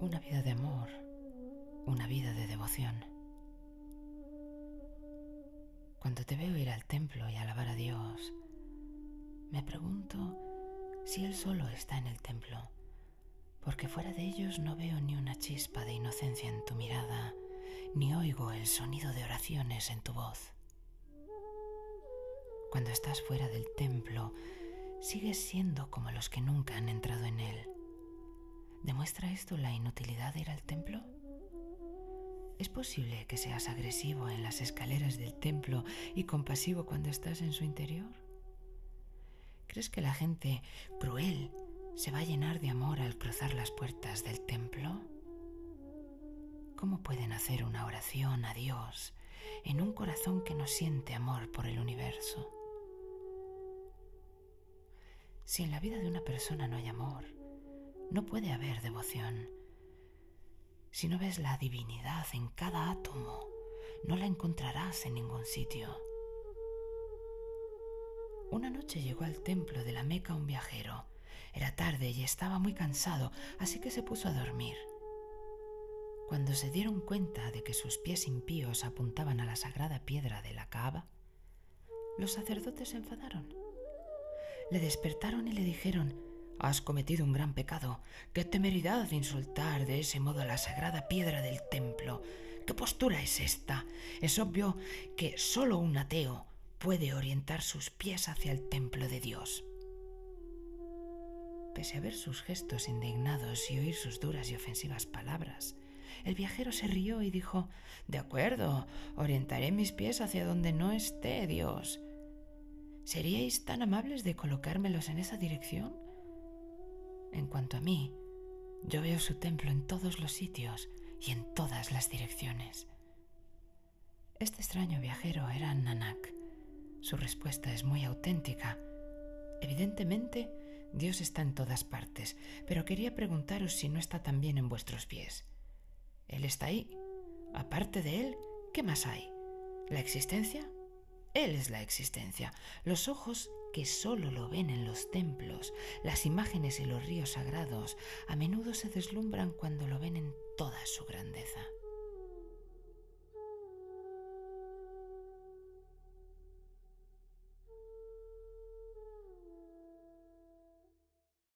una vida de amor, una vida de devoción. Cuando te veo ir al templo y alabar a Dios, me pregunto si Él solo está en el templo, porque fuera de ellos no veo ni una chispa de inocencia en tu mirada, ni oigo el sonido de oraciones en tu voz. Cuando estás fuera del templo, sigues siendo como los que nunca han entrado en él. ¿Demuestra esto la inutilidad de ir al templo? ¿Es posible que seas agresivo en las escaleras del templo y compasivo cuando estás en su interior? ¿Crees que la gente cruel se va a llenar de amor al cruzar las puertas del templo? ¿Cómo pueden hacer una oración a Dios en un corazón que no siente amor por el universo? Si en la vida de una persona no hay amor, no puede haber devoción. Si no ves la divinidad en cada átomo, no la encontrarás en ningún sitio. Una noche llegó al templo de la Meca un viajero. Era tarde y estaba muy cansado, así que se puso a dormir. Cuando se dieron cuenta de que sus pies impíos apuntaban a la sagrada piedra de la Kaaba, los sacerdotes se enfadaron. Le despertaron y le dijeron, Has cometido un gran pecado. Qué temeridad insultar de ese modo la sagrada piedra del templo. ¿Qué postura es esta? Es obvio que solo un ateo puede orientar sus pies hacia el templo de Dios. Pese a ver sus gestos indignados y oír sus duras y ofensivas palabras, el viajero se rió y dijo, De acuerdo, orientaré mis pies hacia donde no esté Dios. ¿Seríais tan amables de colocármelos en esa dirección? En cuanto a mí, yo veo su templo en todos los sitios y en todas las direcciones. Este extraño viajero era Nanak. Su respuesta es muy auténtica. Evidentemente, Dios está en todas partes, pero quería preguntaros si no está también en vuestros pies. Él está ahí. Aparte de Él, ¿qué más hay? ¿La existencia? Él es la existencia. Los ojos que solo lo ven en los templos, las imágenes y los ríos sagrados, a menudo se deslumbran cuando lo ven en toda su grandeza.